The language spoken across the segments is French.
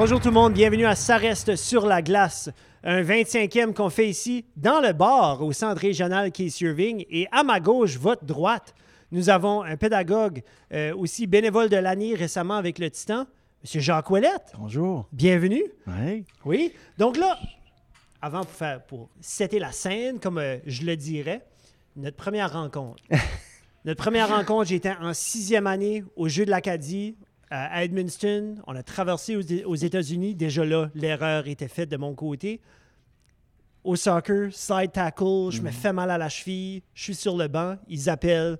Bonjour tout le monde, bienvenue à Ça reste sur la glace, un 25e qu'on fait ici dans le bar au centre régional qui est Serving. Et à ma gauche, votre droite, nous avons un pédagogue euh, aussi bénévole de l'année récemment avec le Titan, M. Jacques Ouellette. Bonjour. Bienvenue. Oui. Oui. Donc là, avant pour faire pour setter la scène, comme euh, je le dirais, notre première rencontre. notre première rencontre, j'étais en sixième année au Jeu de l'Acadie à Edmundston. On a traversé aux, États-Unis. Déjà là, l'erreur était faite de mon côté. Au soccer, side tackle, je me fais mal à la cheville, je suis sur le banc. Ils appellent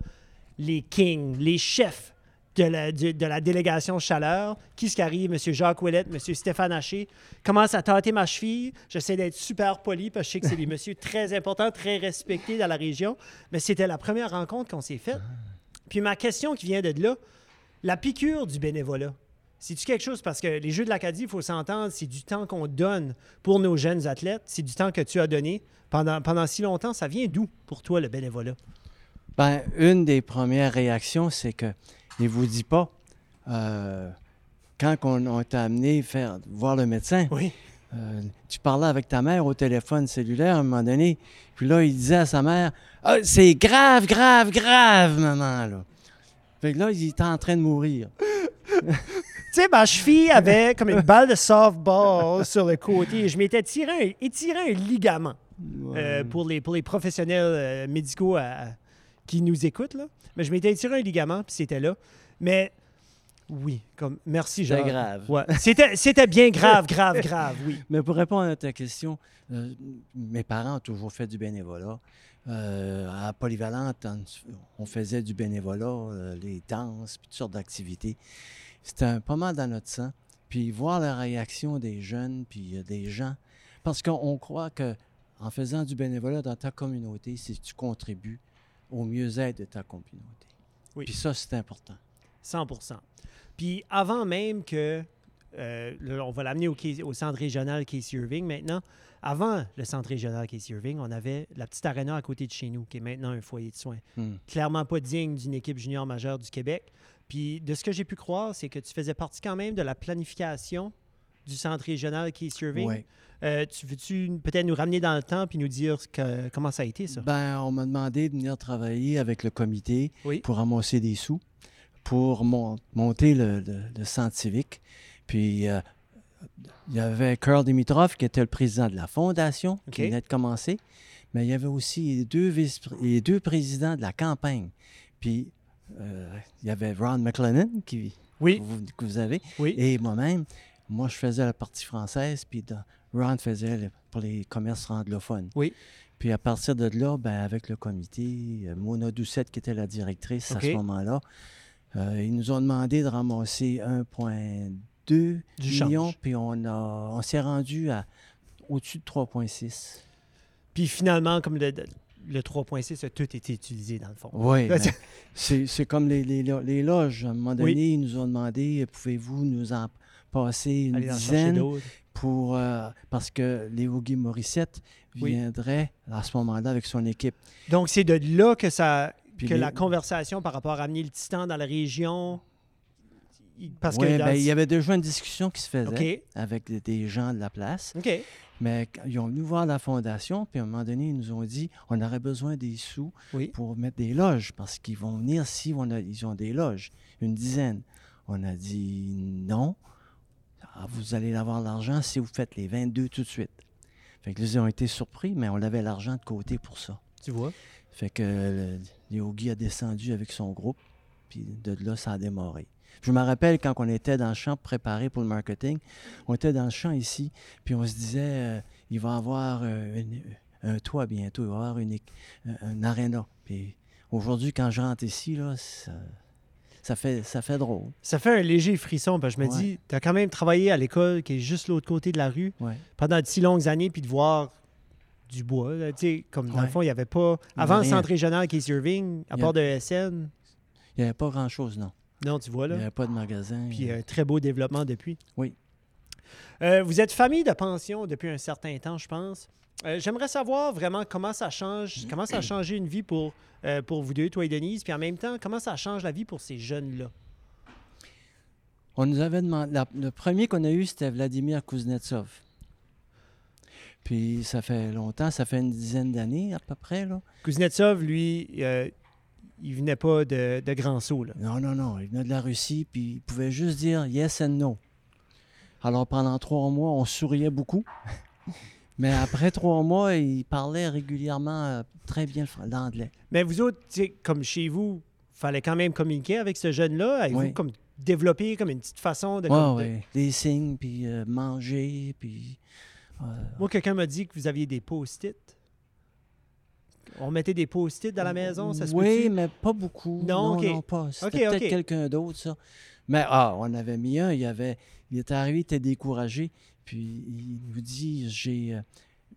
les kings, les chefs de la, de, de la délégation chaleur. Qui ce qui arrive? M. Jacques Ouellette, M. Stéphane Haché, commence à tâter ma cheville. J'essaie d'être super poli parce que je sais que c'est des messieurs très importants, très respectés dans la région. Mais c'était la première rencontre qu'on s'est faite. Puis ma question qui vient de là, la piqûre du bénévolat. C'est-tu quelque chose? Parce que les Jeux de l'Acadie, il faut s'entendre, c'est du temps qu'on donne pour nos jeunes athlètes. C'est du temps que tu as donné pendant, pendant si longtemps. Ça vient d'où pour toi, le bénévolat? Ben, une des premières réactions, c'est que ne vous dit pas, euh, quand on, on t'a amené faire, voir le médecin, Oui. euh, tu parlais avec ta mère au téléphone cellulaire à un moment donné, puis là, il disait à sa mère Ah, C'est grave, grave, grave, maman. Là. Fait que là, il était en train de mourir. Tu sais, ma cheville avait comme une balle de softball sur le côté. Je m'étais tiré un, étiré un ligament euh, pour, les, pour les professionnels euh, médicaux à- à- qui nous écoutent. Là. Mais je m'étais étiré un ligament, puis c'était là. Mais oui, comme merci, C'était Jacques. grave. Ouais. C'était, c'était bien grave, grave, grave, oui. Mais pour répondre à ta question, euh, mes parents ont toujours fait du bénévolat. Euh, à Polyvalente, on, on faisait du bénévolat, euh, les danses, puis toutes sortes d'activités. C'était un- pas mal dans notre sang. Puis voir la réaction des jeunes, puis euh, des gens, parce qu'on on croit que en faisant du bénévolat dans ta communauté, c'est que tu contribues au mieux-être de ta communauté. Oui. Puis ça, c'est important. 100 Puis avant même que, euh, là, on va l'amener au, centre régional Casey Irving maintenant, avant le centre régional Casey Irving, on avait la petite arena à côté de chez nous, qui est maintenant un foyer de soins. Hmm. Clairement pas digne d'une équipe junior majeure du Québec. Puis de ce que j'ai pu croire, c'est que tu faisais partie quand même de la planification du centre régional Casey Irving. Ouais. Euh, tu veux-tu peut-être nous ramener dans le temps puis nous dire que- comment ça a été, ça? Ben, on m'a demandé de venir travailler avec le comité Oui. pour ramasser des sous, pour mon- monter le, le- le centre civique. Puis, euh, il y avait Carl Dimitrov, qui était le président de la fondation, qui venait de commencer. Mais il y avait aussi les deux, vice- les deux présidents de la campagne. Puis, euh, il y avait Ron McLennan, qui, Oui, que vous, que vous avez, oui. et moi-même. Moi, je faisais la partie française, puis dans- Ron faisait le- pour les commerces anglophones. Oui. Puis à partir de là, ben, avec le comité, euh, Mona Doucette, qui était la directrice à ce moment-là, euh, ils nous ont demandé de ramasser 1,2 Du millions, change. puis on, a, on s'est rendu à au-dessus de 3,6. Puis finalement, comme le, le 3.6 a tout été utilisé dans le fond. Oui, c'est- comme les, les, les loges. À un moment donné, Oui. ils nous ont demandé, pouvez-vous nous en passer une dizaine? pour euh, parce que Léo Guy Morissette Oui. viendrait à ce moment-là avec son équipe. Donc, c'est de là que, ça, Puis que les- la conversation par rapport à amener le titan dans la région. Parce Ouais, que. dans ben, il y avait déjà une discussion qui se faisait avec des- gens de la place, mais ils ont venu voir la fondation, puis à un moment donné, ils nous ont dit on aurait besoin des sous Oui. pour mettre des loges, parce qu'ils vont venir si on a, ils ont des loges, une dizaine. On a dit non, Ah, vous allez avoir l'argent si vous faites les 22 tout de suite. Fait que ils ont été surpris, mais on avait l'argent de côté pour ça. Tu vois? Fait que euh, Léo Guy a descendu avec son groupe, puis de là, ça a démarré. Je me rappelle quand on était dans le champ préparé pour le marketing, on était dans le champ ici, puis on se disait, euh, il va y avoir euh, une- un toit bientôt, il va y avoir une, un, un aréna. Puis aujourd'hui, quand je rentre ici, là, ça, ça fait, ça fait drôle. Ça fait un léger frisson parce que je me Ouais. dis, tu as quand même travaillé à l'école qui est juste l'autre côté de la rue Ouais. pendant de si longues années, puis de voir du bois. là, tu sais, comme dans le fond, il n'y avait pas. Il Avant le centre régional qui est Irving, à Il part de SN, Il n'y avait pas grand-chose, non. non, tu vois Il n'y là. avait pas de magasin. Puis un très beau développement depuis. Oui. Euh, vous êtes famille de pension depuis un certain temps, je pense. Euh, J'aimerais savoir vraiment comment ça change, comment ça a changé une vie pour, euh, pour vous deux, toi et Denise, puis en même temps, comment ça change la vie pour ces jeunes-là? On nous avait demandé. la- le premier qu'on a eu, c'était Vladimir Kuznetsov. Puis ça fait longtemps, ça fait une dizaine d'années à peu près. Là. Kuznetsov, lui, euh, il venait pas de, de Grand. Là. Non, non, non. Il venait de la Russie, puis il pouvait juste dire yes and no. Alors pendant trois mois, on souriait beaucoup. Mais après trois mois, il parlait régulièrement euh, très bien l'anglais. Mais vous autres, comme chez vous, fallait quand même communiquer avec ce jeune-là? Avez-vous Oui. comme développé comme une petite façon de... De- ouais. Des signes, puis euh, manger, puis. Moi, quelqu'un m'a dit que vous aviez des post-it. On mettait des post-it dans la maison, ça se Oui, mais pas beaucoup. Non, Non, ok. non, pas. C'était peut-être quelqu'un d'autre, ça. Mais ah, on avait mis un, il, avait, il était arrivé, il était découragé, puis il nous dit j'ai euh,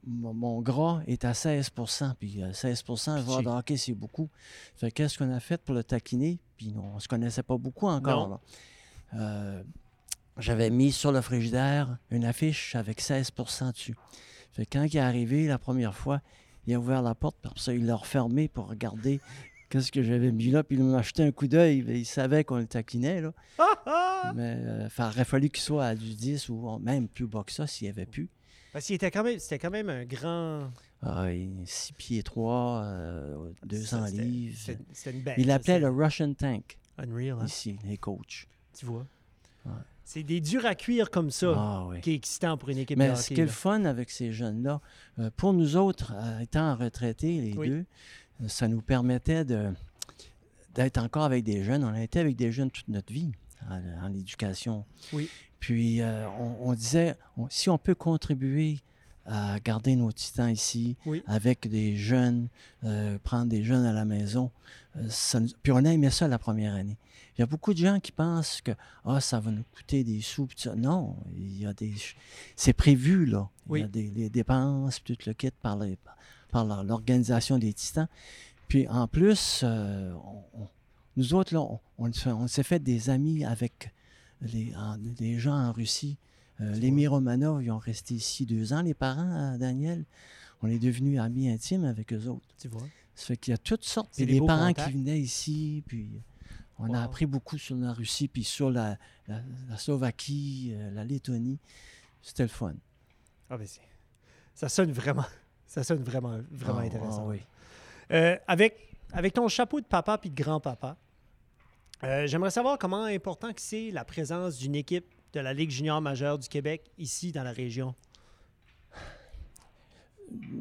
mon, mon gras est à 16% puis euh, 16% un joueur de hockey, c'est beaucoup. Fait que qu'est-ce qu'on a fait pour le taquiner? Puis on se connaissait pas beaucoup encore. Là. Euh, J'avais mis sur le frigidaire une affiche avec 16% dessus. Fait que quand il est arrivé la première fois, il a ouvert la porte, puis ça, il l'a refermé pour regarder qu'est-ce que j'avais mis là, puis il m'a acheté un coup d'œil. Il savait qu'on le taquinait, là. Ah, ah! Mais euh, il aurait fallu qu'il soit à du 10 ou même plus bas que ça s'il n'y avait pu. Parce qu'il était quand même, c'était quand même un grand... Ah, 6 pieds 3, 200 c'était- livres. Une bête. Il ça, l'appelait c'est le Russian Tank, Unreal, hein? ici, les coachs. Tu vois? Ouais. C'est des durs à cuire comme ça Ah oui. qui est excitant pour une équipe Mais de ce hockey. qui est le fun avec ces jeunes-là, euh, pour nous autres, euh, étant retraités les Oui. deux, euh, ça nous permettait d'être encore avec des jeunes. On a été avec des jeunes toute notre vie en, en éducation. Oui. Puis on, on disait, on- si on peut contribuer à garder nos titans ici, Oui. avec des jeunes, euh, prendre des jeunes à la maison, euh, ça nous- puis on a aimé ça la première année. Il y a beaucoup de gens qui pensent que ah, ça va nous coûter des sous. Non, il y a des, c'est prévu là. Il y a des les dépenses, puis tout le kit par, les- par l'organisation des titans. Puis en plus, euh, on- on- nous autres, là, on, s'est- on s'est fait des amis avec les, en- les gens en Russie. Euh, les vois. Miromanov, ils ont resté ici deux ans, les parents, à Daniel. On est devenus amis intimes avec eux autres. Tu vois? Ça fait qu'il y a toutes sortes. Puis les parents contacts. qui venaient ici, puis on Wow. a appris beaucoup sur la Russie, puis sur la, la- la Slovaquie, euh, la Lettonie. C'était le fun. Ah, ben ça sonne vraiment, ça sonne vraiment, vraiment Ah, intéressant. ah oui. Euh, avec, avec ton chapeau de papa puis de grand-papa, euh, j'aimerais savoir comment important que c'est la présence d'une équipe de la Ligue junior majeure du Québec ici dans la région?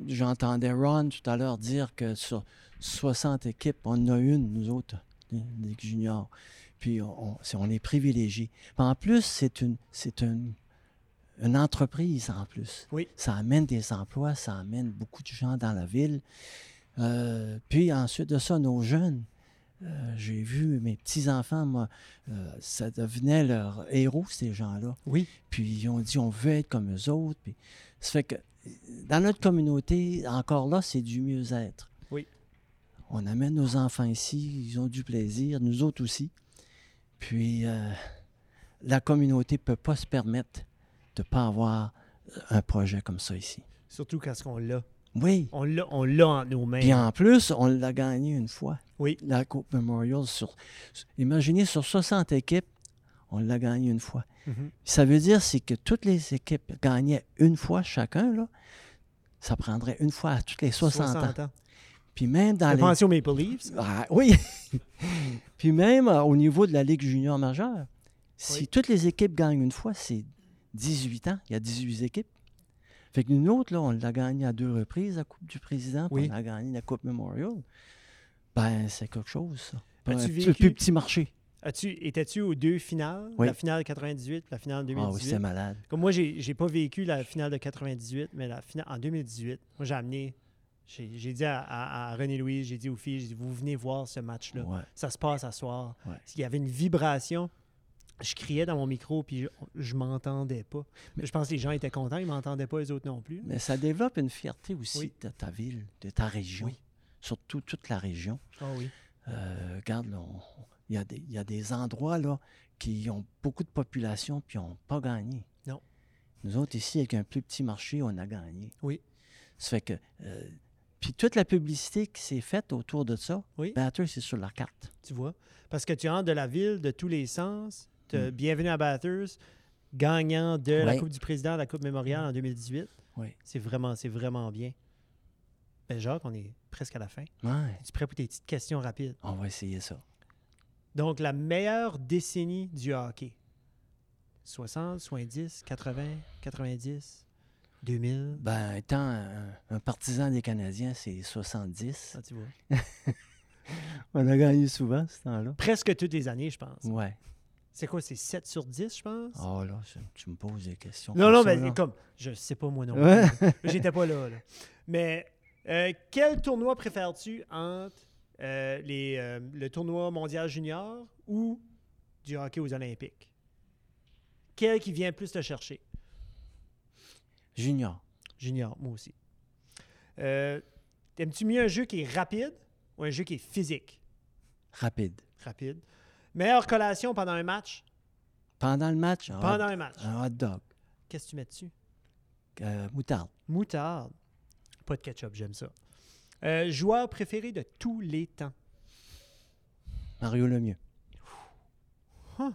J'entendais Ron tout à l'heure dire que sur 60 équipes, on en a une, nous autres, Ligue junior. Puis on, on- est privilégiés. Puis En plus, c'est une, c'est une, une entreprise en plus. Oui. Ça amène des emplois, ça amène beaucoup de gens dans la ville. Euh, puis ensuite de ça, nos jeunes. Euh, J'ai vu mes petits-enfants, moi, euh, ça devenait leurs héros, ces gens-là. Oui. Puis ils ont dit, on veut être comme eux autres. Puis ça fait que dans notre communauté, encore là, c'est du mieux-être. Oui. On amène nos enfants ici, ils ont du plaisir, nous autres aussi. Puis euh, la communauté ne peut pas se permettre de ne pas avoir un projet comme ça ici. Surtout quand on l'a. Oui. On l'a, on l'a entre nos mains. Puis en plus, on l'a gagné une fois. Oui. La Coupe Memorial. Sur, imaginez, sur 60 équipes, on l'a gagné une fois. Mhm. Ça veut dire c'est que toutes les équipes gagnaient une fois chacun, là. Ça prendrait une fois à toutes les 60, ans. Puis même dans les... aux Maple Leafs? Ah, oui. Puis même euh, au niveau de la Ligue junior majeure, si Oui. toutes les équipes gagnent une fois, c'est 18 ans. Il y a 18 équipes. Fait que nous autres, là, on l'a gagné à deux reprises, la Coupe du Président, puis Oui. on a gagné la Coupe Memorial. Ben, c'est quelque chose, ça. Pas As-tu un petit- vécu- plus petit marché. As-tu, étais-tu aux deux finales? Oui. La finale de 98 puis la finale de Ah 2018? oui, c'était malade. Comme moi, j'ai j'ai pas vécu la finale de 98, mais la finale en 2018, moi j'ai amené, j'ai j'ai dit à, à- à René Louise, j'ai dit aux filles, j'ai dit, vous venez voir ce match-là. Ouais. Ça se passe à soir. Ouais. Il y avait une vibration. Je criais dans mon micro, puis je, je m'entendais pas. Mais- je pense que les gens étaient contents, ils m'entendaient pas, les autres non plus. Mais ça développe une fierté aussi Oui. de ta ville, de ta région. Oui. Surtout toute la région. Ah oui. Euh, regarde, il y, a des- il y a des endroits là, qui ont beaucoup de population puis n'ont pas gagné. Non. Nous autres, ici, avec un plus petit marché, on a gagné. Oui. Ça fait que. euh, puis toute la publicité qui s'est faite autour de ça, Oui. Batter, c'est sur la carte. Tu vois? Parce que tu entres de la ville de tous les sens, Mm. Bienvenue à Bathurst, gagnant de la. Coupe du Président, la Coupe mémoriale en 2018. Oui. C'est vraiment, c'est vraiment bien. Ben Jacques, on est presque à la fin. Ouais, Es-tu prêt pour tes petites questions rapides? on va essayer ça. Donc, la meilleure décennie du hockey. 60, 70, 80, 90, 2000. Ben, étant un, un partisan des Canadiens, c'est 70. Ah, tu vois. On a gagné souvent ce temps-là. Presque toutes les années, je pense. Ouais. C'est quoi, c'est 7 sur 10, je pense? Oh là, tu me poses des questions. non, comme non, ça, mais là. comme, je sais pas moi non Ouais. plus. J'étais pas là, là. Mais euh, quel tournoi préfères-tu entre euh, les, euh, le tournoi mondial junior ou du hockey aux Olympiques? Quel qui vient plus te chercher? Junior. Junior, moi aussi. Aimes-tu mieux un jeu qui est rapide ou un jeu qui est physique? Rapide. Rapide. Meilleure collation pendant un match? Pendant le match, Pendant un match. un hot dog. Qu'est-ce que tu mets dessus? Moutarde. Moutarde. Pas de ketchup, j'aime ça. Euh, joueur préféré de tous les temps? Mario Lemieux. Huh.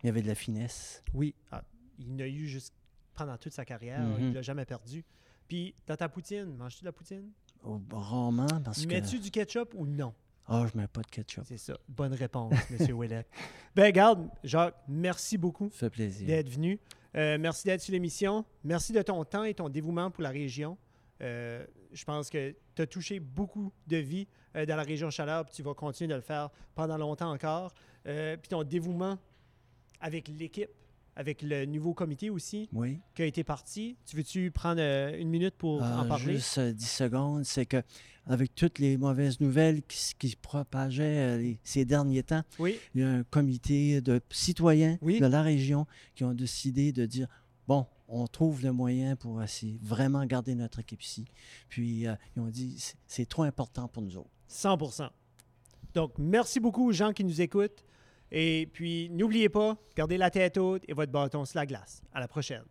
Il y avait de la finesse. Oui. Ah, il n'a eu juste pendant toute sa carrière. Mhm. Il l'a jamais perdu. Puis, dans ta poutine, manges-tu de la poutine? Oh, rarement, parce que... Mets-tu du ketchup ou non? Ah, je mets pas de ketchup. C'est ça. Bonne réponse, M. Ouellet. Ben, garde, Jacques, merci beaucoup Ça fait plaisir. d'être venu. Euh, merci d'être sur l'émission. Merci de ton temps et ton dévouement pour la région. Euh, je pense que tu as touché beaucoup de vies euh, dans la région Chaleur, puis tu vas continuer de le faire pendant longtemps encore. Euh, puis ton dévouement avec l'équipe, avec le nouveau comité aussi Oui. qui a été parti. Tu veux-tu prendre une minute pour en Euh, parler? Juste euh, 10 secondes, c'est que avec toutes les mauvaises nouvelles qui, se propageaient les- ces derniers temps, Oui, il y a un comité de citoyens Oui. de la région qui ont décidé de dire bon, on trouve le moyen pour vraiment garder notre équipe ici. Puis euh, ils ont dit c'est- c'est trop important pour nous autres. 100% Donc, merci beaucoup aux gens qui nous écoutent. Et puis, n'oubliez pas, gardez la tête haute et votre bâton sur la glace. À la prochaine.